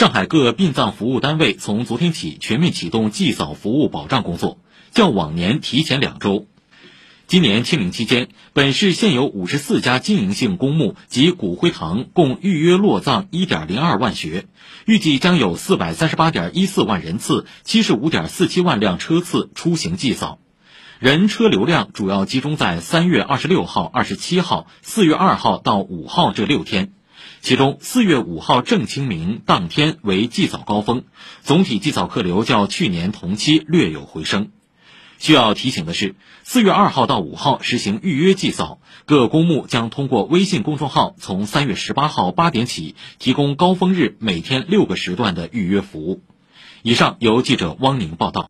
上海各殡葬服务单位从昨天起全面启动祭扫服务保障工作，较往年提前两周。今年清明期间，本市现有五十四家经营性公墓及骨灰堂共预约落葬一点零二万穴，预计将有四百三十八点一四万人次、七十五点四七万辆车次出行祭扫。人车流量主要集中在三月二十六号、二十七号、四月二号到五号这六天。其中，四月五号正清明当天为祭扫高峰，总体祭扫客流较去年同期略有回升。需要提醒的是，四月二号到五号实行预约祭扫，各公墓将通过微信公众号从三月十八号八点起提供高峰日每天六个时段的预约服务。以上由记者汪宁报道。